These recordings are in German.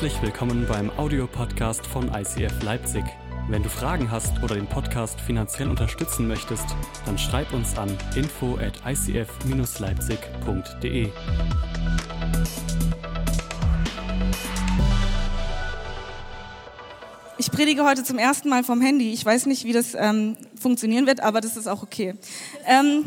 Herzlich willkommen beim Audiopodcast von ICF Leipzig. Wenn du Fragen hast oder den Podcast finanziell unterstützen möchtest, dann schreib uns an info at icf-leipzig.de. Ich predige heute zum ersten Mal vom Handy. Ich weiß nicht, wie das ähm, funktionieren wird, aber das ist auch okay. Ähm,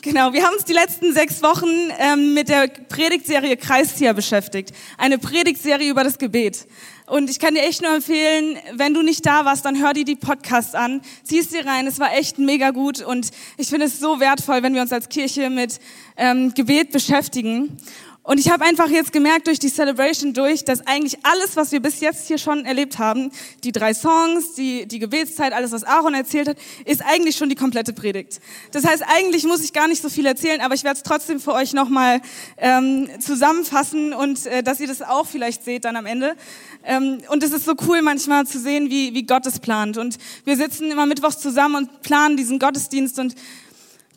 Genau, wir haben uns die letzten sechs Wochen ähm, mit der Predigtserie Kreistier beschäftigt. Eine Predigtserie über das Gebet. Und ich kann dir echt nur empfehlen, wenn du nicht da warst, dann hör dir die Podcasts an, ziehst dir rein. Es war echt mega gut und ich finde es so wertvoll, wenn wir uns als Kirche mit ähm, Gebet beschäftigen. Und ich habe einfach jetzt gemerkt durch die Celebration durch, dass eigentlich alles, was wir bis jetzt hier schon erlebt haben, die drei Songs, die, die Gebetszeit, alles, was Aaron erzählt hat, ist eigentlich schon die komplette Predigt. Das heißt, eigentlich muss ich gar nicht so viel erzählen, aber ich werde es trotzdem für euch nochmal ähm, zusammenfassen und äh, dass ihr das auch vielleicht seht dann am Ende. Ähm, und es ist so cool manchmal zu sehen, wie, wie Gott es plant. Und wir sitzen immer mittwochs zusammen und planen diesen Gottesdienst und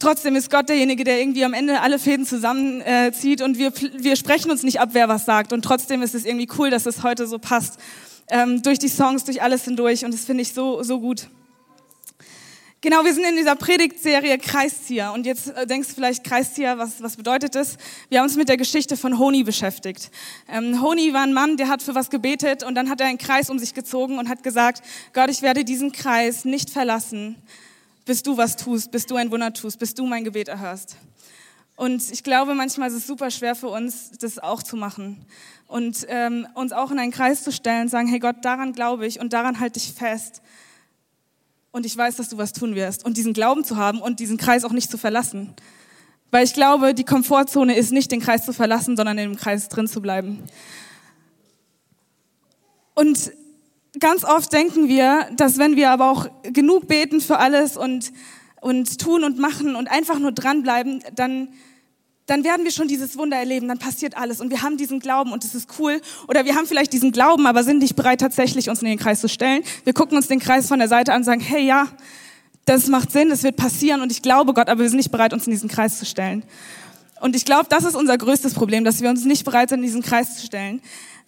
Trotzdem ist Gott derjenige, der irgendwie am Ende alle Fäden zusammenzieht äh, und wir, wir sprechen uns nicht ab, wer was sagt. Und trotzdem ist es irgendwie cool, dass es heute so passt. Ähm, durch die Songs, durch alles hindurch. Und das finde ich so, so gut. Genau, wir sind in dieser Predigtserie Kreiszieher. Und jetzt äh, denkst du vielleicht, Kreiszieher, was, was bedeutet das? Wir haben uns mit der Geschichte von Honi beschäftigt. Ähm, Honi war ein Mann, der hat für was gebetet und dann hat er einen Kreis um sich gezogen und hat gesagt, Gott, ich werde diesen Kreis nicht verlassen, bis du was tust, bis du ein Wunder tust, bis du mein Gebet erhörst. Und ich glaube, manchmal ist es super schwer für uns, das auch zu machen. Und ähm, uns auch in einen Kreis zu stellen, sagen, hey Gott, daran glaube ich und daran halte ich fest. Und ich weiß, dass du was tun wirst. Und diesen Glauben zu haben und diesen Kreis auch nicht zu verlassen. Weil ich glaube, die Komfortzone ist nicht, den Kreis zu verlassen, sondern in dem Kreis drin zu bleiben. Und ganz oft denken wir, dass wenn wir aber auch genug beten für alles und, und tun und machen und einfach nur dranbleiben, dann, dann werden wir schon dieses Wunder erleben, dann passiert alles und wir haben diesen Glauben und es ist cool. Oder wir haben vielleicht diesen Glauben, aber sind nicht bereit, tatsächlich uns in den Kreis zu stellen. Wir gucken uns den Kreis von der Seite an und sagen, hey ja, das macht Sinn, das wird passieren und ich glaube Gott, aber wir sind nicht bereit, uns in diesen Kreis zu stellen. Und ich glaube, das ist unser größtes Problem, dass wir uns nicht bereit sind, in diesen Kreis zu stellen.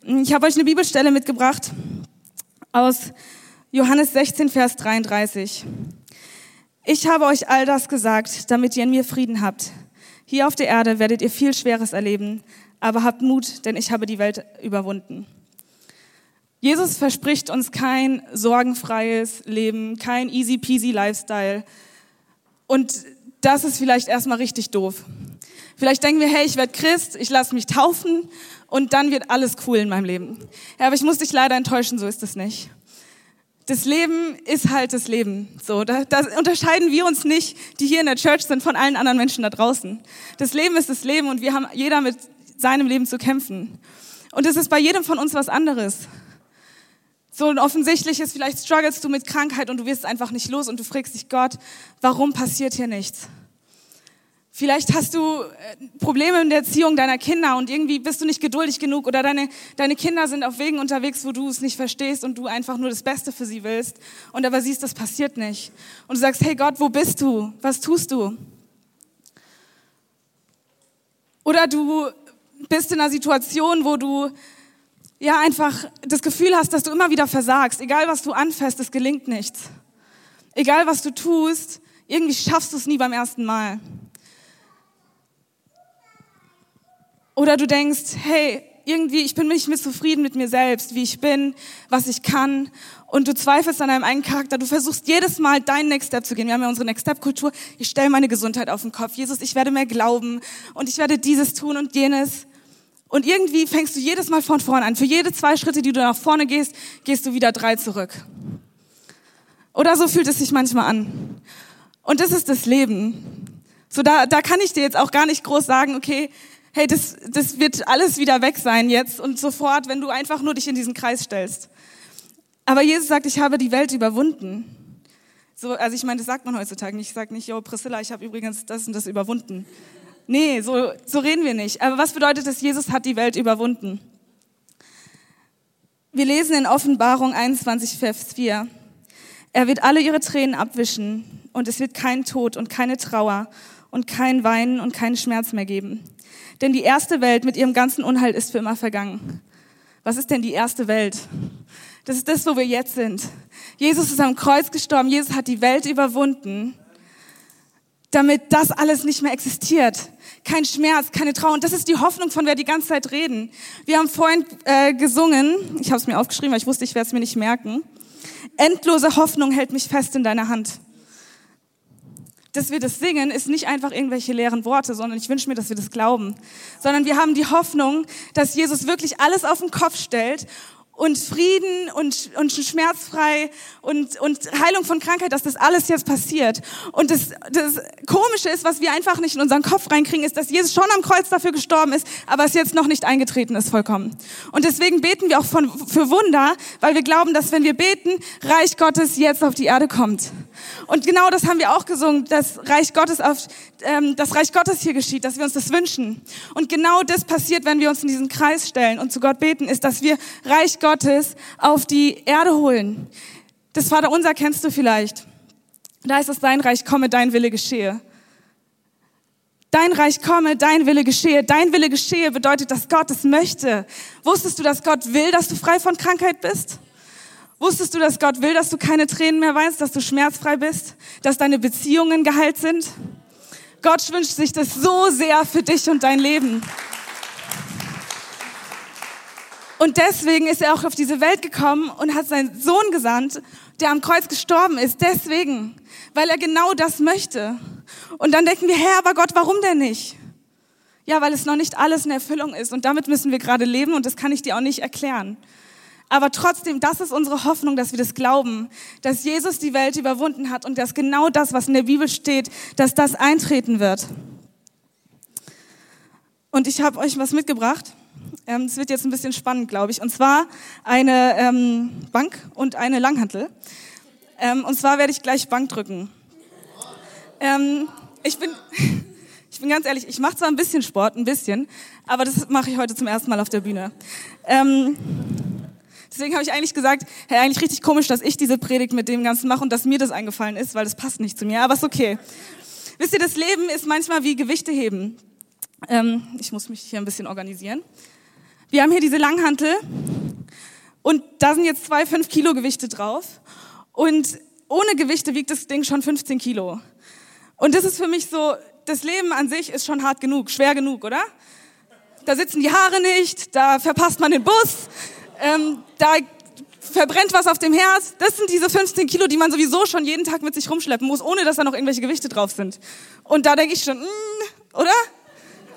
Ich habe euch eine Bibelstelle mitgebracht aus Johannes 16, Vers 33. Ich habe euch all das gesagt, damit ihr in mir Frieden habt. Hier auf der Erde werdet ihr viel Schweres erleben, aber habt Mut, denn ich habe die Welt überwunden. Jesus verspricht uns kein sorgenfreies Leben, kein easy peasy Lifestyle. Und das ist vielleicht erstmal richtig doof. Vielleicht denken wir, hey, ich werde Christ, ich lasse mich taufen und dann wird alles cool in meinem Leben. Ja, aber ich muss dich leider enttäuschen, so ist es nicht. Das Leben ist halt das Leben. So, da, da unterscheiden wir uns nicht, die hier in der Church sind, von allen anderen Menschen da draußen. Das Leben ist das Leben und wir haben jeder mit seinem Leben zu kämpfen. Und es ist bei jedem von uns was anderes. So und offensichtlich ist, vielleicht strugglest du mit Krankheit und du wirst einfach nicht los und du fragst dich, Gott, warum passiert hier nichts? Vielleicht hast du äh, Probleme in der Erziehung deiner Kinder und irgendwie bist du nicht geduldig genug oder deine, deine Kinder sind auf Wegen unterwegs, wo du es nicht verstehst und du einfach nur das Beste für sie willst und aber siehst, das passiert nicht. Und du sagst, hey Gott, wo bist du? Was tust du? Oder du bist in einer Situation, wo du ja einfach das Gefühl hast, dass du immer wieder versagst. Egal was du anfasst, es gelingt nichts. Egal was du tust, irgendwie schaffst du es nie beim ersten Mal. Oder du denkst, hey, irgendwie, ich bin nicht mehr zufrieden mit mir selbst, wie ich bin, was ich kann. Und du zweifelst an deinem eigenen Charakter. Du versuchst jedes Mal deinen Next Step zu gehen. Wir haben ja unsere Next Step Kultur. Ich stelle meine Gesundheit auf den Kopf. Jesus, ich werde mehr glauben und ich werde dieses tun und jenes. Und irgendwie fängst du jedes Mal von vorne an. Für jede zwei Schritte, die du nach vorne gehst, gehst du wieder drei zurück. Oder so fühlt es sich manchmal an. Und das ist das Leben. So, da, da kann ich dir jetzt auch gar nicht groß sagen, okay, hey, das, das wird alles wieder weg sein jetzt und sofort, wenn du einfach nur dich in diesen Kreis stellst. Aber Jesus sagt, ich habe die Welt überwunden. So, also ich meine, das sagt man heutzutage nicht. Ich sage nicht, yo, Priscilla, ich habe übrigens das und das überwunden. Nee, so, so reden wir nicht. Aber was bedeutet es, Jesus hat die Welt überwunden? Wir lesen in Offenbarung 21, Vers 4. Er wird alle ihre Tränen abwischen und es wird kein Tod und keine Trauer und kein Weinen und keinen Schmerz mehr geben. Denn die erste Welt mit ihrem ganzen Unheil ist für immer vergangen. Was ist denn die erste Welt? Das ist das, wo wir jetzt sind. Jesus ist am Kreuz gestorben. Jesus hat die Welt überwunden, damit das alles nicht mehr existiert. Kein Schmerz, keine Trauer. Und das ist die Hoffnung, von der wir die ganze Zeit reden. Wir haben vorhin äh, gesungen. Ich habe es mir aufgeschrieben, weil ich wusste, ich werde es mir nicht merken. Endlose Hoffnung hält mich fest in deiner Hand. Dass wir das singen, ist nicht einfach irgendwelche leeren Worte, sondern ich wünsche mir, dass wir das glauben. Sondern wir haben die Hoffnung, dass Jesus wirklich alles auf den Kopf stellt und Frieden und, und schmerzfrei und, und Heilung von Krankheit, dass das alles jetzt passiert. Und das, das Komische ist, was wir einfach nicht in unseren Kopf reinkriegen, ist, dass Jesus schon am Kreuz dafür gestorben ist, aber es jetzt noch nicht eingetreten ist vollkommen. Und deswegen beten wir auch von, für Wunder, weil wir glauben, dass wenn wir beten, Reich Gottes jetzt auf die Erde kommt. Und genau das haben wir auch gesungen, dass Reich Gottes auf, ähm, das Reich Gottes hier geschieht, dass wir uns das wünschen. Und genau das passiert, wenn wir uns in diesen Kreis stellen und zu Gott beten, ist, dass wir Reich Gottes auf die Erde holen. Das Vater unser kennst du vielleicht. Da ist es dein Reich komme, dein Wille geschehe. Dein Reich komme, dein Wille geschehe. Dein Wille geschehe bedeutet, dass Gott es möchte. Wusstest du, dass Gott will, dass du frei von Krankheit bist? Wusstest du, dass Gott will, dass du keine Tränen mehr weinst, dass du schmerzfrei bist, dass deine Beziehungen geheilt sind? Gott wünscht sich das so sehr für dich und dein Leben. Und deswegen ist er auch auf diese Welt gekommen und hat seinen Sohn gesandt, der am Kreuz gestorben ist. Deswegen, weil er genau das möchte. Und dann denken wir, Herr, aber Gott, warum denn nicht? Ja, weil es noch nicht alles in Erfüllung ist. Und damit müssen wir gerade leben und das kann ich dir auch nicht erklären. Aber trotzdem, das ist unsere Hoffnung, dass wir das glauben, dass Jesus die Welt überwunden hat und dass genau das, was in der Bibel steht, dass das eintreten wird. Und ich habe euch was mitgebracht. Ähm, es wird jetzt ein bisschen spannend, glaube ich. Und zwar eine ähm, Bank und eine Langhantel. Ähm, und zwar werde ich gleich Bank drücken. Ähm, ich bin, ich bin ganz ehrlich, ich mache zwar ein bisschen Sport, ein bisschen, aber das mache ich heute zum ersten Mal auf der Bühne. Ähm, Deswegen habe ich eigentlich gesagt, hey, eigentlich richtig komisch, dass ich diese Predigt mit dem Ganzen mache und dass mir das eingefallen ist, weil das passt nicht zu mir. Aber ist okay. Wisst ihr, das Leben ist manchmal wie Gewichte heben. Ähm, ich muss mich hier ein bisschen organisieren. Wir haben hier diese Langhantel und da sind jetzt zwei 5 Kilo Gewichte drauf. Und ohne Gewichte wiegt das Ding schon 15 Kilo. Und das ist für mich so, das Leben an sich ist schon hart genug, schwer genug, oder? Da sitzen die Haare nicht, da verpasst man den Bus, ähm, da verbrennt was auf dem Herz. Das sind diese 15 Kilo, die man sowieso schon jeden Tag mit sich rumschleppen muss, ohne dass da noch irgendwelche Gewichte drauf sind. Und da denke ich schon, mm, oder?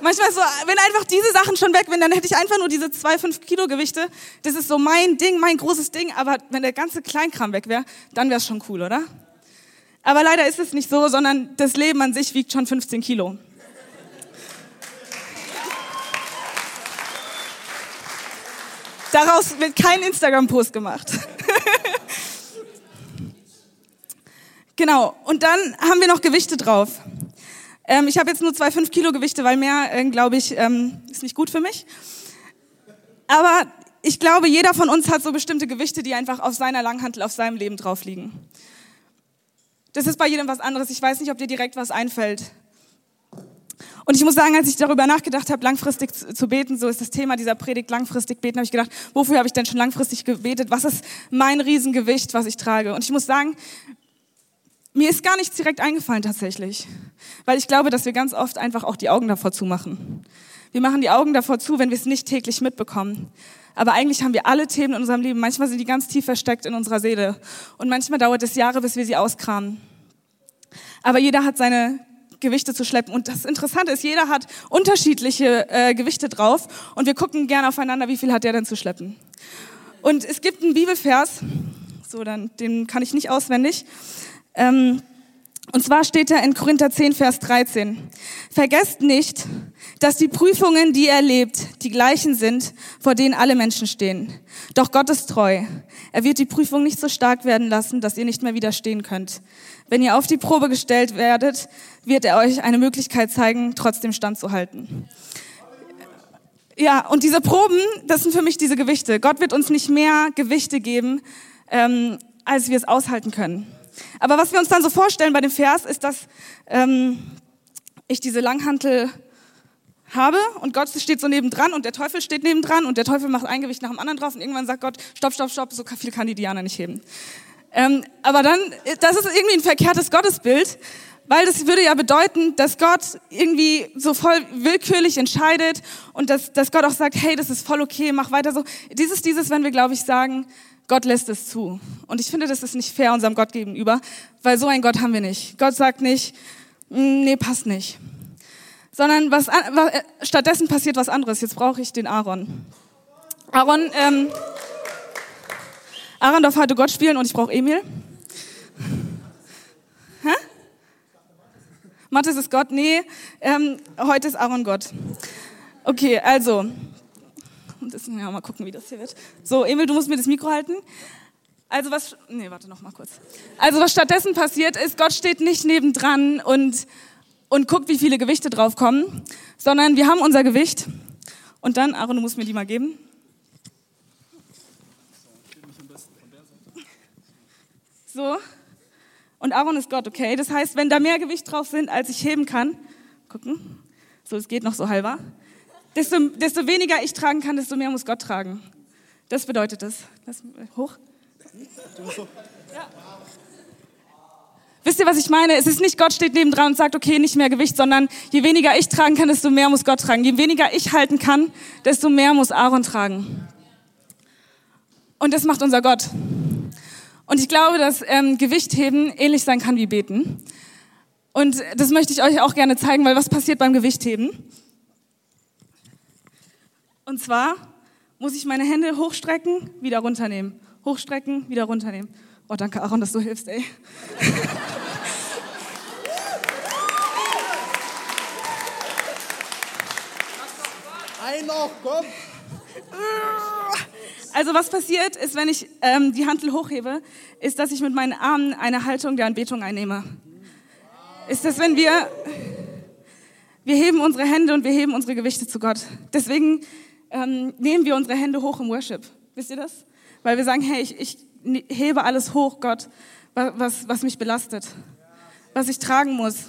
Manchmal so, wenn einfach diese Sachen schon weg wären, dann hätte ich einfach nur diese zwei, fünf Kilo Gewichte. Das ist so mein Ding, mein großes Ding. Aber wenn der ganze Kleinkram weg wäre, dann wäre es schon cool, oder? Aber leider ist es nicht so, sondern das Leben an sich wiegt schon 15 Kilo. Daraus wird kein Instagram-Post gemacht. genau, und dann haben wir noch Gewichte drauf. Ähm, ich habe jetzt nur zwei 5 Kilo Gewichte, weil mehr, äh, glaube ich, ähm, ist nicht gut für mich. Aber ich glaube, jeder von uns hat so bestimmte Gewichte, die einfach auf seiner Langhantel, auf seinem Leben drauf liegen. Das ist bei jedem was anderes. Ich weiß nicht, ob dir direkt was einfällt. Und ich muss sagen, als ich darüber nachgedacht habe, langfristig zu beten, so ist das Thema dieser Predigt, langfristig beten, habe ich gedacht, wofür habe ich denn schon langfristig gebetet? Was ist mein Riesengewicht, was ich trage? Und ich muss sagen, mir ist gar nichts direkt eingefallen tatsächlich, weil ich glaube, dass wir ganz oft einfach auch die Augen davor zumachen. Wir machen die Augen davor zu, wenn wir es nicht täglich mitbekommen. Aber eigentlich haben wir alle Themen in unserem Leben. Manchmal sind die ganz tief versteckt in unserer Seele. Und manchmal dauert es Jahre, bis wir sie auskramen. Aber jeder hat seine Gewichte zu schleppen. Und das Interessante ist, jeder hat unterschiedliche äh, Gewichte drauf und wir gucken gerne aufeinander, wie viel hat der denn zu schleppen. Und es gibt einen Bibelvers, so dann, den kann ich nicht auswendig. Ähm, und zwar steht da in Korinther 10, Vers 13. Vergesst nicht, dass die Prüfungen, die ihr erlebt, die gleichen sind, vor denen alle Menschen stehen. Doch Gott ist treu. Er wird die Prüfung nicht so stark werden lassen, dass ihr nicht mehr widerstehen könnt. Wenn ihr auf die Probe gestellt werdet, wird er euch eine Möglichkeit zeigen, trotzdem standzuhalten. Ja, und diese Proben, das sind für mich diese Gewichte. Gott wird uns nicht mehr Gewichte geben, ähm, als wir es aushalten können. Aber was wir uns dann so vorstellen bei dem Vers, ist, dass ähm, ich diese Langhantel habe und Gott steht so nebendran und der Teufel steht nebendran und der Teufel macht ein Gewicht nach dem anderen drauf und irgendwann sagt Gott, stopp, stopp, stopp, so viel kann die Diana nicht heben. Ähm, aber dann, das ist irgendwie ein verkehrtes Gottesbild, weil das würde ja bedeuten, dass Gott irgendwie so voll willkürlich entscheidet und dass, dass Gott auch sagt, hey, das ist voll okay, mach weiter so. Dieses, dieses, wenn wir, glaube ich, sagen, Gott lässt es zu. Und ich finde, das ist nicht fair unserem Gott gegenüber, weil so ein Gott haben wir nicht. Gott sagt nicht, mm, nee, passt nicht. Sondern was, was äh, stattdessen passiert was anderes. Jetzt brauche ich den Aaron. Aaron, ähm, Aaron darf heute Gott spielen und ich brauche Emil. Hä? Mathis ist Gott? Nee, ähm, heute ist Aaron Gott. Okay, also. Das, ja, mal gucken, wie das hier wird. So, Emil, du musst mir das Mikro halten. Also was, nee, warte noch mal kurz. Also was stattdessen passiert ist, Gott steht nicht nebendran und, und guckt, wie viele Gewichte draufkommen, sondern wir haben unser Gewicht und dann, Aaron, du musst mir die mal geben. So. Und Aaron ist Gott, okay? Das heißt, wenn da mehr Gewicht drauf sind, als ich heben kann, gucken, so, es geht noch so halber, desto, desto weniger ich tragen kann, desto mehr muss Gott tragen. Das bedeutet das. Lass, hoch. Ja. Wisst ihr, was ich meine? Es ist nicht Gott steht nebendran und sagt, okay, nicht mehr Gewicht, sondern je weniger ich tragen kann, desto mehr muss Gott tragen. Je weniger ich halten kann, desto mehr muss Aaron tragen. Und das macht unser Gott. Und ich glaube, dass ähm, Gewichtheben ähnlich sein kann wie Beten. Und das möchte ich euch auch gerne zeigen, weil was passiert beim Gewichtheben? Und zwar muss ich meine Hände hochstrecken, wieder runternehmen. Hochstrecken, wieder runternehmen. Oh, danke Aaron, dass du hilfst, ey. Ein noch, komm. Also was passiert ist, wenn ich ähm, die Handel hochhebe, ist, dass ich mit meinen Armen eine Haltung der Anbetung einnehme. Ist das, wenn wir, wir heben unsere Hände und wir heben unsere Gewichte zu Gott. Deswegen ähm, nehmen wir unsere Hände hoch im Worship. Wisst ihr das? Weil wir sagen, hey, ich, ich hebe alles hoch, Gott, was, was mich belastet, was ich tragen muss.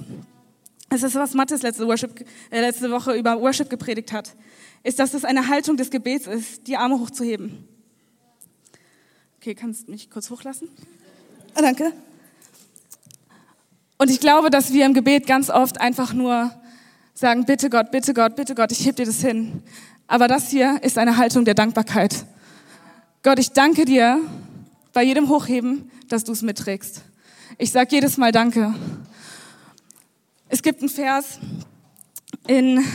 Es ist, was Mattes letzte, Worship, äh, letzte Woche über Worship gepredigt hat, ist, dass es eine Haltung des Gebets ist, die Arme hochzuheben. Okay, kannst du mich kurz hochlassen? Oh, danke. Und ich glaube, dass wir im Gebet ganz oft einfach nur sagen, bitte Gott, bitte Gott, bitte Gott, ich heb dir das hin. Aber das hier ist eine Haltung der Dankbarkeit. Gott, ich danke dir bei jedem Hochheben, dass du es mitträgst. Ich sage jedes Mal Danke. Es gibt einen Vers in,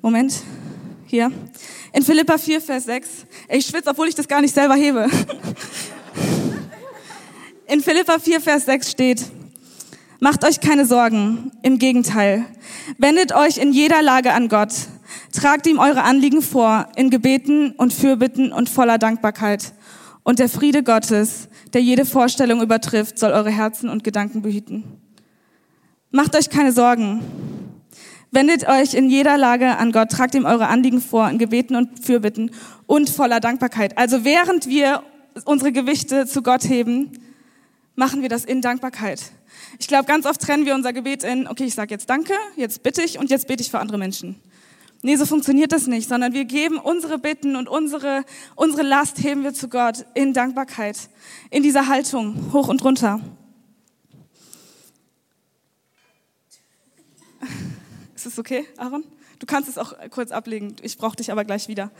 Moment, hier, in Philippa 4, Vers 6. Ich schwitze, obwohl ich das gar nicht selber hebe. In Philippa 4, Vers 6 steht, Macht euch keine Sorgen, im Gegenteil. Wendet euch in jeder Lage an Gott. Tragt ihm eure Anliegen vor, in Gebeten und Fürbitten und voller Dankbarkeit. Und der Friede Gottes, der jede Vorstellung übertrifft, soll eure Herzen und Gedanken behüten. Macht euch keine Sorgen. Wendet euch in jeder Lage an Gott, tragt ihm eure Anliegen vor in Gebeten und Fürbitten und voller Dankbarkeit. Also während wir unsere Gewichte zu Gott heben, machen wir das in Dankbarkeit. Ich glaube, ganz oft trennen wir unser Gebet in, okay, ich sage jetzt Danke, jetzt bitte ich und jetzt bete ich für andere Menschen. Nee, so funktioniert das nicht, sondern wir geben unsere Bitten und unsere, unsere Last heben wir zu Gott in Dankbarkeit, in dieser Haltung, hoch und runter. Ist es okay, Aaron? Du kannst es auch kurz ablegen. Ich brauche dich aber gleich wieder.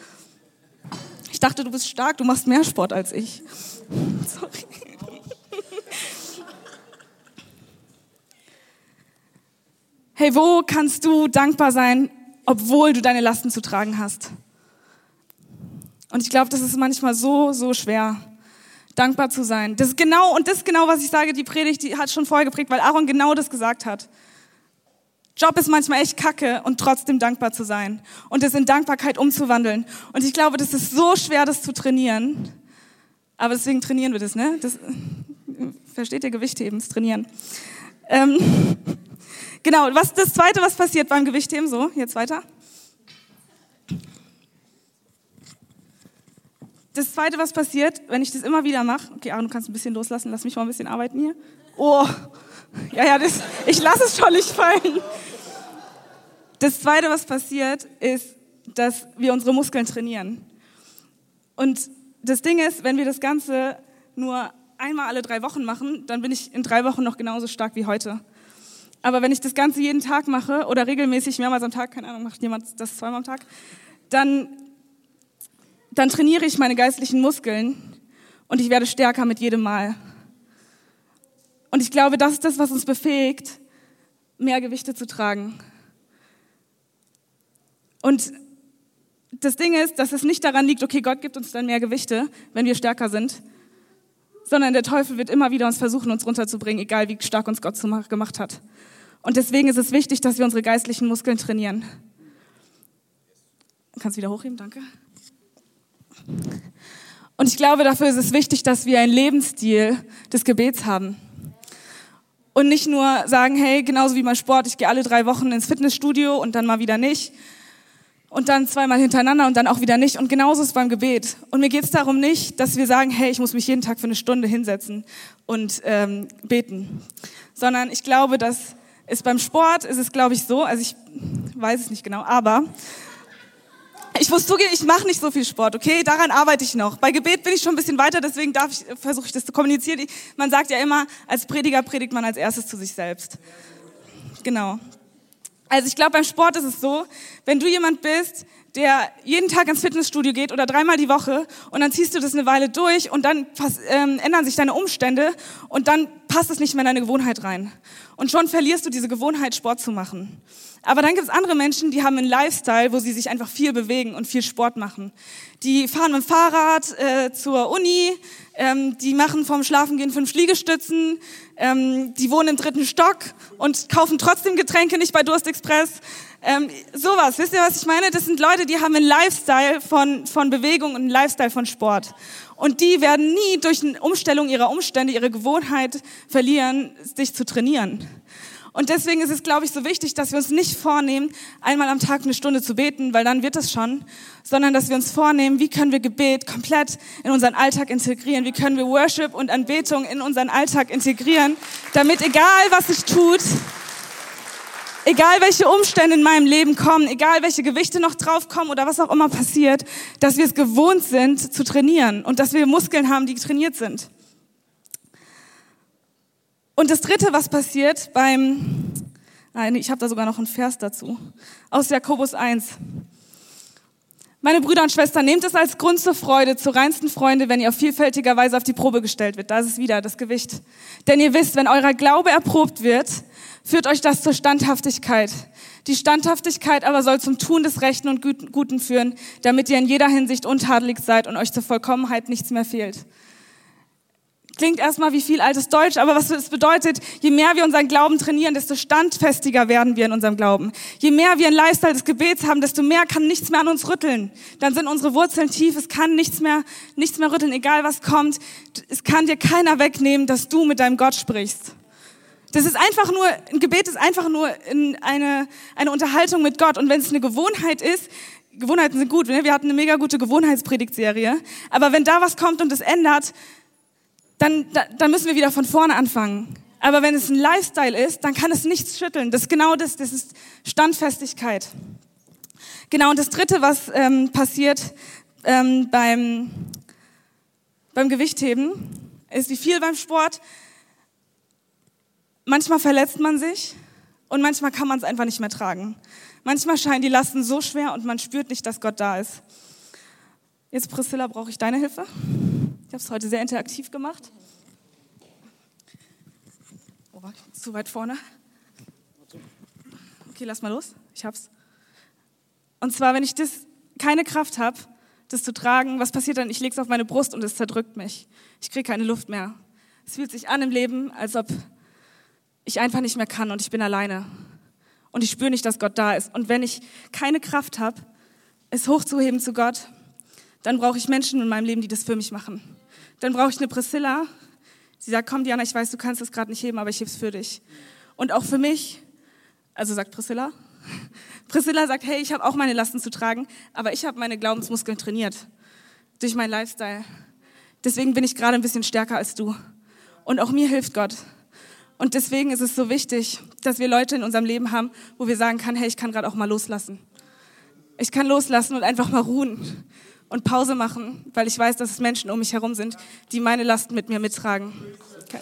Ich dachte, du bist stark, du machst mehr Sport als ich. Sorry. Hey, wo kannst du dankbar sein, obwohl du deine Lasten zu tragen hast? Und ich glaube, das ist manchmal so, so schwer, dankbar zu sein. Das ist genau, und das ist genau, was ich sage, die Predigt, die hat schon vorher geprägt, weil Aaron genau das gesagt hat. Job ist manchmal echt kacke und trotzdem dankbar zu sein und es in Dankbarkeit umzuwandeln. Und ich glaube, das ist so schwer, das zu trainieren. Aber deswegen trainieren wir das, ne? Das, versteht ihr Gewichtheben, das Trainieren. Ähm, genau, was das Zweite, was passiert beim Gewichtheben? So, jetzt weiter. Das Zweite, was passiert, wenn ich das immer wieder mache, okay, Aaron, du kannst ein bisschen loslassen, lass mich mal ein bisschen arbeiten hier. Oh, ja, ja, das, ich lasse es schon nicht fallen. Das Zweite, was passiert, ist, dass wir unsere Muskeln trainieren. Und das Ding ist, wenn wir das Ganze nur einmal alle drei Wochen machen, dann bin ich in drei Wochen noch genauso stark wie heute. Aber wenn ich das Ganze jeden Tag mache oder regelmäßig mehrmals am Tag, keine Ahnung, macht jemand das zweimal am Tag, dann, dann trainiere ich meine geistlichen Muskeln und ich werde stärker mit jedem Mal. Und ich glaube, das ist das, was uns befähigt, mehr Gewichte zu tragen. Und das Ding ist, dass es nicht daran liegt, okay, Gott gibt uns dann mehr Gewichte, wenn wir stärker sind, sondern der Teufel wird immer wieder uns versuchen, uns runterzubringen, egal wie stark uns Gott gemacht hat. Und deswegen ist es wichtig, dass wir unsere geistlichen Muskeln trainieren. Kannst du wieder hochheben, danke. Und ich glaube, dafür ist es wichtig, dass wir einen Lebensstil des Gebets haben. Und nicht nur sagen, hey, genauso wie mein Sport, ich gehe alle drei Wochen ins Fitnessstudio und dann mal wieder nicht. Und dann zweimal hintereinander und dann auch wieder nicht. Und genauso ist beim Gebet. Und mir geht es darum nicht, dass wir sagen, hey, ich muss mich jeden Tag für eine Stunde hinsetzen und ähm, beten. Sondern ich glaube, dass es beim Sport ist es, glaube ich, so, also ich weiß es nicht genau, aber ich muss zugeben, ich mache nicht so viel Sport, okay? Daran arbeite ich noch. Bei Gebet bin ich schon ein bisschen weiter, deswegen ich, versuche ich das zu kommunizieren. Man sagt ja immer, als Prediger predigt man als erstes zu sich selbst. Genau. Also ich glaube, beim Sport ist es so, wenn du jemand bist, der jeden Tag ins Fitnessstudio geht oder dreimal die Woche und dann ziehst du das eine Weile durch und dann ähm, ändern sich deine Umstände und dann passt es nicht mehr in deine Gewohnheit rein. Und schon verlierst du diese Gewohnheit, Sport zu machen. Aber dann gibt es andere Menschen, die haben einen Lifestyle, wo sie sich einfach viel bewegen und viel Sport machen. Die fahren mit dem Fahrrad äh, zur Uni, ähm, die machen vom Schlafengehen fünf Liegestützen, ähm, die wohnen im dritten Stock und kaufen trotzdem Getränke nicht bei Durst Express. Ähm, sowas, wisst ihr, was ich meine? Das sind Leute, die haben einen Lifestyle von, von Bewegung und einen Lifestyle von Sport. Und die werden nie durch eine Umstellung ihrer Umstände ihre Gewohnheit verlieren, sich zu trainieren. Und deswegen ist es, glaube ich, so wichtig, dass wir uns nicht vornehmen, einmal am Tag eine Stunde zu beten, weil dann wird es schon, sondern dass wir uns vornehmen, wie können wir Gebet komplett in unseren Alltag integrieren, wie können wir Worship und Anbetung in unseren Alltag integrieren, damit egal was sich tut, egal welche Umstände in meinem Leben kommen, egal welche Gewichte noch draufkommen oder was auch immer passiert, dass wir es gewohnt sind zu trainieren und dass wir Muskeln haben, die trainiert sind. Und das Dritte, was passiert beim, nein, ich habe da sogar noch einen Vers dazu, aus Jakobus 1. Meine Brüder und Schwestern, nehmt es als Grund zur Freude, zur reinsten Freunde, wenn ihr auf vielfältiger Weise auf die Probe gestellt wird. Da ist es wieder, das Gewicht. Denn ihr wisst, wenn euer Glaube erprobt wird, führt euch das zur Standhaftigkeit. Die Standhaftigkeit aber soll zum Tun des Rechten und Guten führen, damit ihr in jeder Hinsicht untadelig seid und euch zur Vollkommenheit nichts mehr fehlt. Klingt erstmal wie viel altes Deutsch, aber was es bedeutet, je mehr wir unseren Glauben trainieren, desto standfestiger werden wir in unserem Glauben. Je mehr wir einen Lifestyle des Gebets haben, desto mehr kann nichts mehr an uns rütteln. Dann sind unsere Wurzeln tief, es kann nichts mehr, nichts mehr rütteln, egal was kommt. Es kann dir keiner wegnehmen, dass du mit deinem Gott sprichst. Das ist einfach nur, ein Gebet ist einfach nur eine, eine Unterhaltung mit Gott. Und wenn es eine Gewohnheit ist, Gewohnheiten sind gut, ne? wir hatten eine mega gute Gewohnheitspredigtserie, aber wenn da was kommt und es ändert, dann, dann müssen wir wieder von vorne anfangen. Aber wenn es ein Lifestyle ist, dann kann es nichts schütteln. Das ist genau das, das ist Standfestigkeit. Genau, und das Dritte, was ähm, passiert ähm, beim, beim Gewichtheben, ist wie viel beim Sport. Manchmal verletzt man sich und manchmal kann man es einfach nicht mehr tragen. Manchmal scheinen die Lasten so schwer und man spürt nicht, dass Gott da ist. Jetzt, Priscilla, brauche ich deine Hilfe. Ich habe es heute sehr interaktiv gemacht. Oh, zu weit vorne. Okay, lass mal los. Ich hab's. Und zwar, wenn ich das keine Kraft habe, das zu tragen, was passiert dann? Ich lege es auf meine Brust und es zerdrückt mich. Ich kriege keine Luft mehr. Es fühlt sich an im Leben, als ob ich einfach nicht mehr kann und ich bin alleine. Und ich spüre nicht, dass Gott da ist. Und wenn ich keine Kraft habe, es hochzuheben zu Gott, dann brauche ich Menschen in meinem Leben, die das für mich machen. Dann brauche ich eine Priscilla. Sie sagt, komm Diana, ich weiß, du kannst das gerade nicht heben, aber ich heb's für dich. Und auch für mich, also sagt Priscilla, Priscilla sagt, hey, ich habe auch meine Lasten zu tragen, aber ich habe meine Glaubensmuskeln trainiert durch meinen Lifestyle. Deswegen bin ich gerade ein bisschen stärker als du. Und auch mir hilft Gott. Und deswegen ist es so wichtig, dass wir Leute in unserem Leben haben, wo wir sagen können, hey, ich kann gerade auch mal loslassen. Ich kann loslassen und einfach mal ruhen und Pause machen, weil ich weiß, dass es Menschen um mich herum sind, die meine Lasten mit mir mittragen. Okay.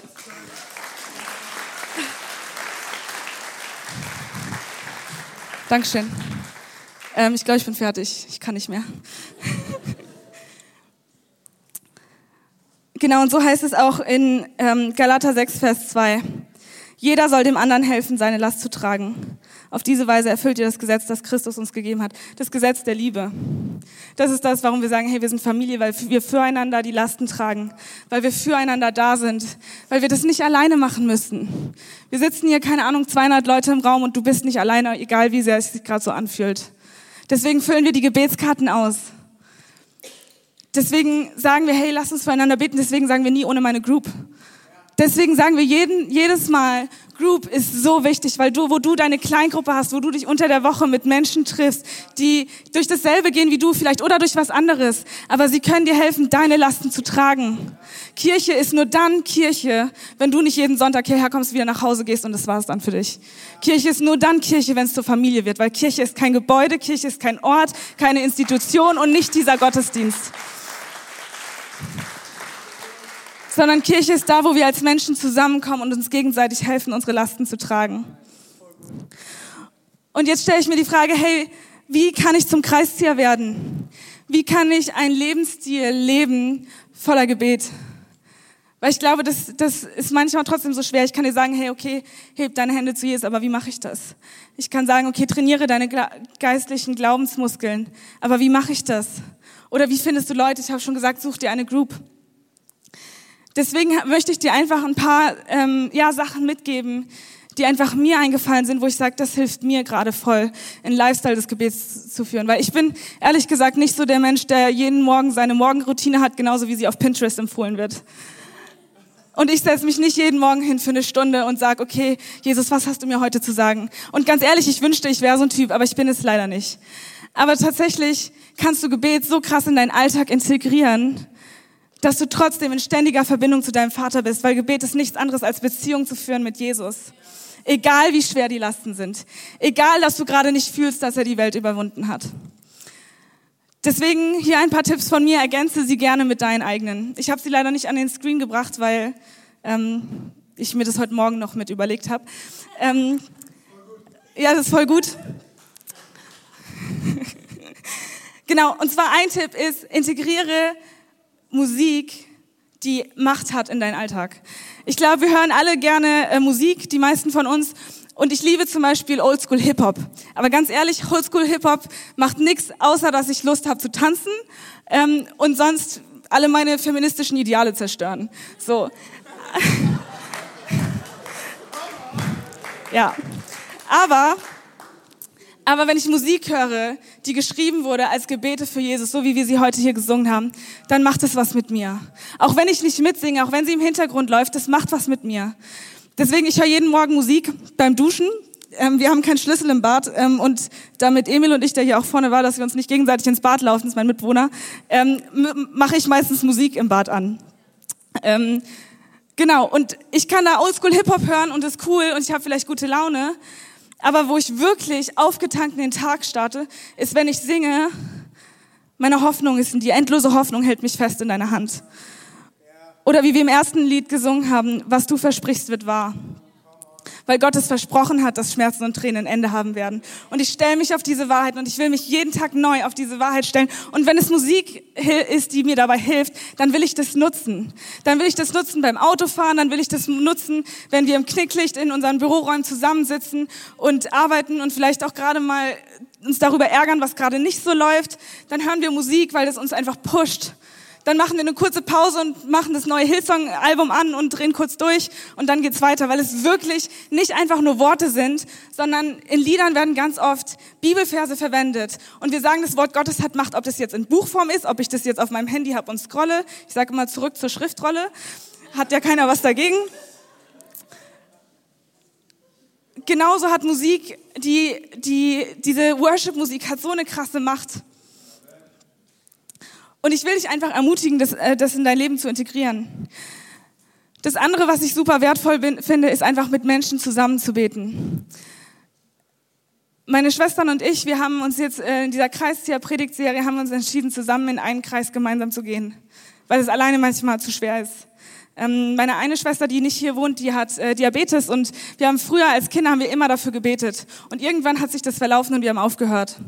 Dankeschön. Ähm, ich glaube, ich bin fertig. Ich kann nicht mehr. genau, und so heißt es auch in ähm, Galater 6, Vers 2. Jeder soll dem anderen helfen, seine Last zu tragen. Auf diese Weise erfüllt ihr das Gesetz, das Christus uns gegeben hat. Das Gesetz der Liebe. Das ist das, warum wir sagen, hey, wir sind Familie, weil wir füreinander die Lasten tragen, weil wir füreinander da sind, weil wir das nicht alleine machen müssen. Wir sitzen hier, keine Ahnung, 200 Leute im Raum und du bist nicht alleine, egal wie sehr es sich gerade so anfühlt. Deswegen füllen wir die Gebetskarten aus. Deswegen sagen wir, hey, lass uns füreinander beten. Deswegen sagen wir nie ohne meine Group. Deswegen sagen wir jeden, jedes Mal, Group ist so wichtig, weil du, wo du deine Kleingruppe hast, wo du dich unter der Woche mit Menschen triffst, die durch dasselbe gehen wie du vielleicht oder durch was anderes, aber sie können dir helfen, deine Lasten zu tragen. Kirche ist nur dann Kirche, wenn du nicht jeden Sonntag hierher kommst, wieder nach Hause gehst und das war es dann für dich. Kirche ist nur dann Kirche, wenn es zur Familie wird, weil Kirche ist kein Gebäude, Kirche ist kein Ort, keine Institution und nicht dieser Gottesdienst sondern Kirche ist da, wo wir als Menschen zusammenkommen und uns gegenseitig helfen, unsere Lasten zu tragen. Und jetzt stelle ich mir die Frage, hey, wie kann ich zum Kreiszieher werden? Wie kann ich einen Lebensstil leben voller Gebet? Weil ich glaube, das, das ist manchmal trotzdem so schwer. Ich kann dir sagen, hey, okay, heb deine Hände zu Jesus, aber wie mache ich das? Ich kann sagen, okay, trainiere deine geistlichen Glaubensmuskeln, aber wie mache ich das? Oder wie findest du Leute? Ich habe schon gesagt, such dir eine Group. Deswegen möchte ich dir einfach ein paar ähm, ja, Sachen mitgeben, die einfach mir eingefallen sind, wo ich sage, das hilft mir gerade voll, einen Lifestyle des Gebets zu führen. Weil ich bin ehrlich gesagt nicht so der Mensch, der jeden Morgen seine Morgenroutine hat, genauso wie sie auf Pinterest empfohlen wird. Und ich setze mich nicht jeden Morgen hin für eine Stunde und sage, okay, Jesus, was hast du mir heute zu sagen? Und ganz ehrlich, ich wünschte, ich wäre so ein Typ, aber ich bin es leider nicht. Aber tatsächlich kannst du Gebet so krass in deinen Alltag integrieren, dass du trotzdem in ständiger Verbindung zu deinem Vater bist, weil Gebet ist nichts anderes als Beziehung zu führen mit Jesus. Egal wie schwer die Lasten sind. Egal, dass du gerade nicht fühlst, dass er die Welt überwunden hat. Deswegen hier ein paar Tipps von mir, ergänze sie gerne mit deinen eigenen. Ich habe sie leider nicht an den Screen gebracht, weil ähm, ich mir das heute Morgen noch mit überlegt habe. Ähm, ja, das ist voll gut. genau, und zwar ein Tipp ist, integriere Musik, die Macht hat in deinen Alltag. Ich glaube, wir hören alle gerne äh, Musik, die meisten von uns. Und ich liebe zum Beispiel Oldschool Hip Hop. Aber ganz ehrlich, Oldschool Hip Hop macht nichts, außer dass ich Lust habe zu tanzen ähm, und sonst alle meine feministischen Ideale zerstören. So. ja. Aber aber wenn ich Musik höre, die geschrieben wurde als Gebete für Jesus, so wie wir sie heute hier gesungen haben, dann macht es was mit mir. Auch wenn ich nicht mitsinge, auch wenn sie im Hintergrund läuft, das macht was mit mir. Deswegen, ich höre jeden Morgen Musik beim Duschen. Ähm, wir haben keinen Schlüssel im Bad ähm, und damit Emil und ich, der hier auch vorne war, dass wir uns nicht gegenseitig ins Bad laufen, ist mein Mitbewohner, ähm, mache ich meistens Musik im Bad an. Genau, und ich kann da Oldschool Hip-Hop hören und ist cool und ich habe vielleicht gute Laune. Aber wo ich wirklich aufgetankt in den Tag starte, ist, wenn ich singe, meine Hoffnung ist, die endlose Hoffnung hält mich fest in deiner Hand. Oder wie wir im ersten Lied gesungen haben, was du versprichst, wird wahr weil Gott es versprochen hat, dass Schmerzen und Tränen ein Ende haben werden. Und ich stelle mich auf diese Wahrheit und ich will mich jeden Tag neu auf diese Wahrheit stellen. Und wenn es Musik ist, die mir dabei hilft, dann will ich das nutzen. Dann will ich das nutzen beim Autofahren, dann will ich das nutzen, wenn wir im Knicklicht in unseren Büroräumen zusammensitzen und arbeiten und vielleicht auch gerade mal uns darüber ärgern, was gerade nicht so läuft. Dann hören wir Musik, weil das uns einfach pusht dann machen wir eine kurze Pause und machen das neue Hillsong-Album an und drehen kurz durch und dann geht's weiter, weil es wirklich nicht einfach nur Worte sind, sondern in Liedern werden ganz oft Bibelverse verwendet und wir sagen, das Wort Gottes hat Macht, ob das jetzt in Buchform ist, ob ich das jetzt auf meinem Handy habe und scrolle. Ich sage immer zurück zur Schriftrolle. Hat ja keiner was dagegen. Genauso hat Musik, die, die, diese Worship-Musik hat so eine krasse Macht. Und ich will dich einfach ermutigen, das, äh, das in dein Leben zu integrieren. Das andere, was ich super wertvoll bin, finde, ist einfach mit Menschen zusammen zu beten. Meine Schwestern und ich, wir haben uns jetzt äh, in dieser Kreiszieher-Predigtserie haben uns entschieden, zusammen in einen Kreis gemeinsam zu gehen, weil es alleine manchmal zu schwer ist. Ähm, meine eine Schwester, die nicht hier wohnt, die hat äh, Diabetes und wir haben früher als Kinder haben wir immer dafür gebetet und irgendwann hat sich das verlaufen und wir haben aufgehört.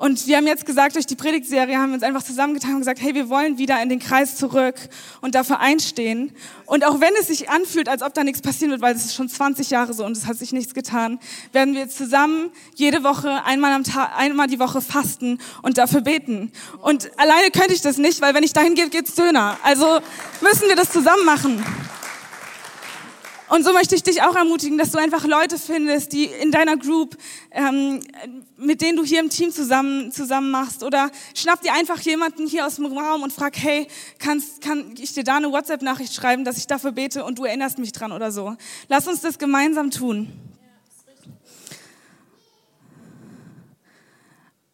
Und wir haben jetzt gesagt, durch die Predigtserie haben wir uns einfach zusammengetan und gesagt, hey, wir wollen wieder in den Kreis zurück und dafür einstehen. Und auch wenn es sich anfühlt, als ob da nichts passieren wird, weil es ist schon 20 Jahre so und es hat sich nichts getan, werden wir zusammen jede Woche einmal am Tag, einmal die Woche fasten und dafür beten. Und alleine könnte ich das nicht, weil wenn ich dahin gehe, geht's Döner. Also müssen wir das zusammen machen. Und so möchte ich dich auch ermutigen, dass du einfach Leute findest, die in deiner Group, ähm, mit denen du hier im Team zusammen, zusammen machst. Oder schnapp dir einfach jemanden hier aus dem Raum und frag, hey, kannst, kann ich dir da eine WhatsApp-Nachricht schreiben, dass ich dafür bete und du erinnerst mich dran oder so. Lass uns das gemeinsam tun.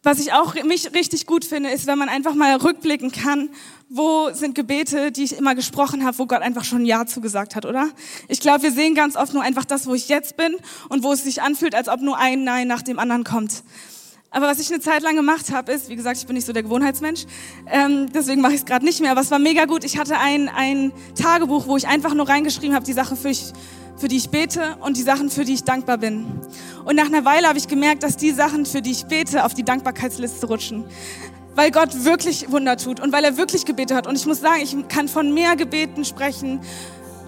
Was ich auch mich richtig gut finde, ist, wenn man einfach mal rückblicken kann, wo sind Gebete, die ich immer gesprochen habe, wo Gott einfach schon Ja zugesagt hat, oder? Ich glaube, wir sehen ganz oft nur einfach das, wo ich jetzt bin und wo es sich anfühlt, als ob nur ein Nein nach dem anderen kommt. Aber was ich eine Zeit lang gemacht habe, ist, wie gesagt, ich bin nicht so der Gewohnheitsmensch, ähm, deswegen mache ich es gerade nicht mehr. Aber es war mega gut. Ich hatte ein, ein Tagebuch, wo ich einfach nur reingeschrieben habe, die Sache für ich für die ich bete und die Sachen, für die ich dankbar bin. Und nach einer Weile habe ich gemerkt, dass die Sachen, für die ich bete, auf die Dankbarkeitsliste rutschen. Weil Gott wirklich Wunder tut und weil er wirklich Gebete hat. Und ich muss sagen, ich kann von mehr Gebeten sprechen,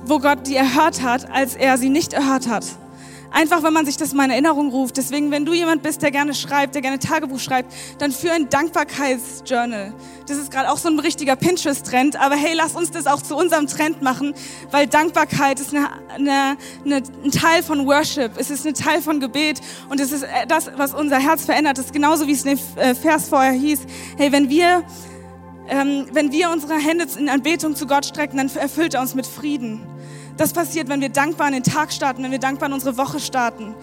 wo Gott die erhört hat, als er sie nicht erhört hat. Einfach, wenn man sich das mal in Erinnerung ruft. Deswegen, wenn du jemand bist, der gerne schreibt, der gerne Tagebuch schreibt, dann für ein Dankbarkeitsjournal. Das ist gerade auch so ein richtiger Pinterest-Trend. Aber hey, lass uns das auch zu unserem Trend machen, weil Dankbarkeit ist eine, eine, eine, ein Teil von Worship. Es ist ein Teil von Gebet und es ist das, was unser Herz verändert. Das ist genauso, wie es in dem äh, Vers vorher hieß. Hey, wenn wir, ähm, wenn wir unsere Hände in Anbetung zu Gott strecken, dann erfüllt er uns mit Frieden. Das passiert, wenn wir dankbar in den Tag starten, wenn wir dankbar in unsere Woche starten.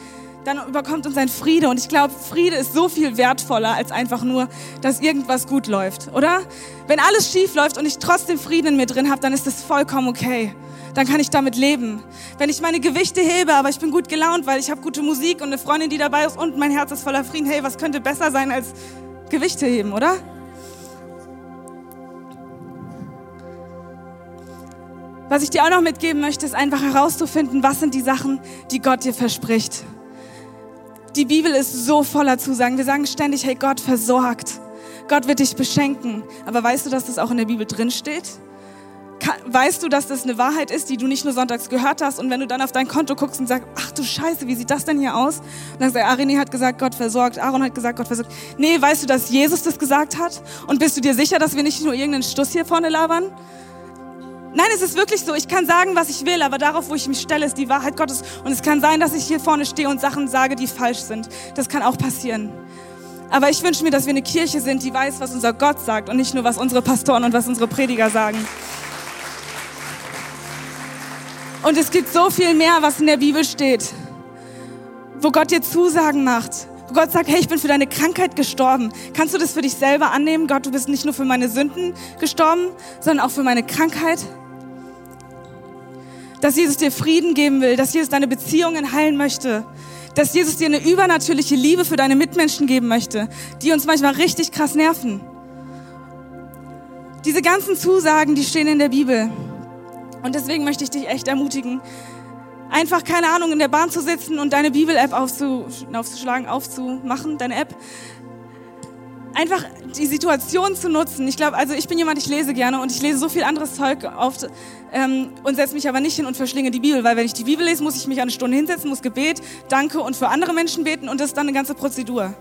Dann überkommt uns ein Friede. Und ich glaube, Friede ist so viel wertvoller als einfach nur, dass irgendwas gut läuft, oder? Wenn alles schief läuft und ich trotzdem Frieden in mir drin habe, dann ist das vollkommen okay. Dann kann ich damit leben. Wenn ich meine Gewichte hebe, aber ich bin gut gelaunt, weil ich habe gute Musik und eine Freundin, die dabei ist und mein Herz ist voller Frieden. Hey, was könnte besser sein als Gewichte heben, oder? Was ich dir auch noch mitgeben möchte, ist einfach herauszufinden, was sind die Sachen, die Gott dir verspricht. Die Bibel ist so voller Zusagen. Wir sagen ständig, hey, Gott versorgt. Gott wird dich beschenken. Aber weißt du, dass das auch in der Bibel drin steht? Weißt du, dass das eine Wahrheit ist, die du nicht nur sonntags gehört hast und wenn du dann auf dein Konto guckst und sagst, ach du Scheiße, wie sieht das denn hier aus? Und dann sagst du, Arini hat gesagt, Gott versorgt, Aaron hat gesagt, Gott versorgt. Nee, weißt du, dass Jesus das gesagt hat? Und bist du dir sicher, dass wir nicht nur irgendeinen Stuss hier vorne labern? Nein, es ist wirklich so. Ich kann sagen, was ich will, aber darauf, wo ich mich stelle, ist die Wahrheit Gottes. Und es kann sein, dass ich hier vorne stehe und Sachen sage, die falsch sind. Das kann auch passieren. Aber ich wünsche mir, dass wir eine Kirche sind, die weiß, was unser Gott sagt und nicht nur, was unsere Pastoren und was unsere Prediger sagen. Und es gibt so viel mehr, was in der Bibel steht, wo Gott dir Zusagen macht, wo Gott sagt, hey, ich bin für deine Krankheit gestorben. Kannst du das für dich selber annehmen? Gott, du bist nicht nur für meine Sünden gestorben, sondern auch für meine Krankheit dass Jesus dir Frieden geben will, dass Jesus deine Beziehungen heilen möchte, dass Jesus dir eine übernatürliche Liebe für deine Mitmenschen geben möchte, die uns manchmal richtig krass nerven. Diese ganzen Zusagen, die stehen in der Bibel. Und deswegen möchte ich dich echt ermutigen, einfach, keine Ahnung, in der Bahn zu sitzen und deine Bibel-App aufzuschlagen, aufzumachen, deine App, einfach die Situation zu nutzen. Ich glaube, also ich bin jemand, ich lese gerne und ich lese so viel anderes Zeug oft ähm, und setze mich aber nicht hin und verschlinge die Bibel, weil wenn ich die Bibel lese, muss ich mich eine Stunde hinsetzen, muss Gebet, Danke und für andere Menschen beten und das ist dann eine ganze Prozedur.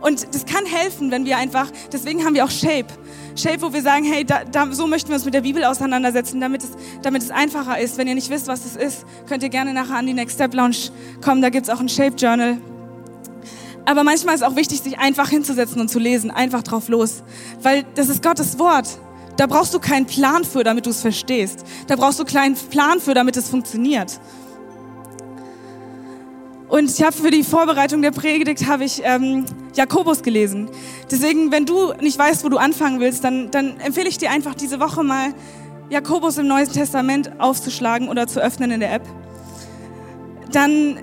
Und das kann helfen, wenn wir einfach, deswegen haben wir auch Shape. Shape, wo wir sagen, hey, da, da, so möchten wir uns mit der Bibel auseinandersetzen, damit es, damit es einfacher ist. Wenn ihr nicht wisst, was das ist, könnt ihr gerne nachher an die Next Step Lounge kommen, da gibt's auch ein Shape Journal. Aber manchmal ist auch wichtig, sich einfach hinzusetzen und zu lesen, einfach drauf los. Weil das ist Gottes Wort. Da brauchst du keinen Plan für, damit du es verstehst. Da brauchst du keinen Plan für, damit es funktioniert. Und ich habe für die Vorbereitung der Predigt habe ich ähm, Jakobus gelesen. Deswegen, wenn du nicht weißt, wo du anfangen willst, dann, dann empfehle ich dir einfach diese Woche mal Jakobus im Neuen Testament aufzuschlagen oder zu öffnen in der App, dann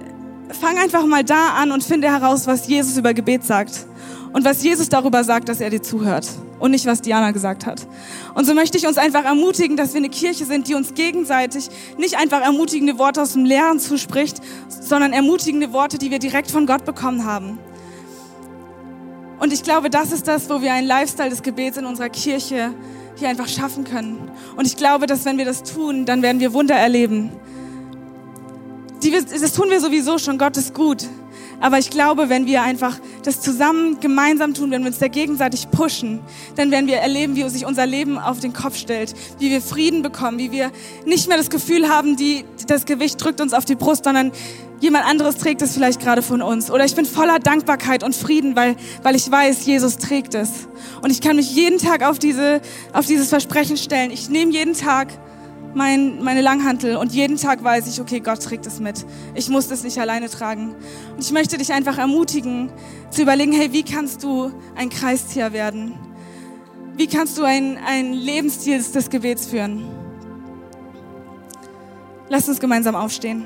fang einfach mal da an und finde heraus, was Jesus über Gebet sagt und was Jesus darüber sagt, dass er dir zuhört und nicht, was Diana gesagt hat. Und so möchte ich uns einfach ermutigen, dass wir eine Kirche sind, die uns gegenseitig nicht einfach ermutigende Worte aus dem Lehren zuspricht, sondern ermutigende Worte, die wir direkt von Gott bekommen haben. Und ich glaube, das ist das, wo wir einen Lifestyle des Gebets in unserer Kirche hier einfach schaffen können. Und ich glaube, dass wenn wir das tun, dann werden wir Wunder erleben. Die, das tun wir sowieso schon, Gott ist gut. Aber ich glaube, wenn wir einfach das zusammen, gemeinsam tun, wenn wir uns da gegenseitig pushen, dann werden wir erleben, wie sich unser Leben auf den Kopf stellt, wie wir Frieden bekommen, wie wir nicht mehr das Gefühl haben, die, das Gewicht drückt uns auf die Brust, sondern jemand anderes trägt es vielleicht gerade von uns. Oder ich bin voller Dankbarkeit und Frieden, weil, weil ich weiß, Jesus trägt es. Und ich kann mich jeden Tag auf, diese, auf dieses Versprechen stellen. Ich nehme jeden Tag mein, meine Langhantel und jeden Tag weiß ich, okay, Gott trägt es mit. Ich muss das nicht alleine tragen. Und ich möchte dich einfach ermutigen, zu überlegen, hey, wie kannst du ein Kreistier werden? Wie kannst du ein, ein Lebensstil des Gebets führen? Lass uns gemeinsam aufstehen.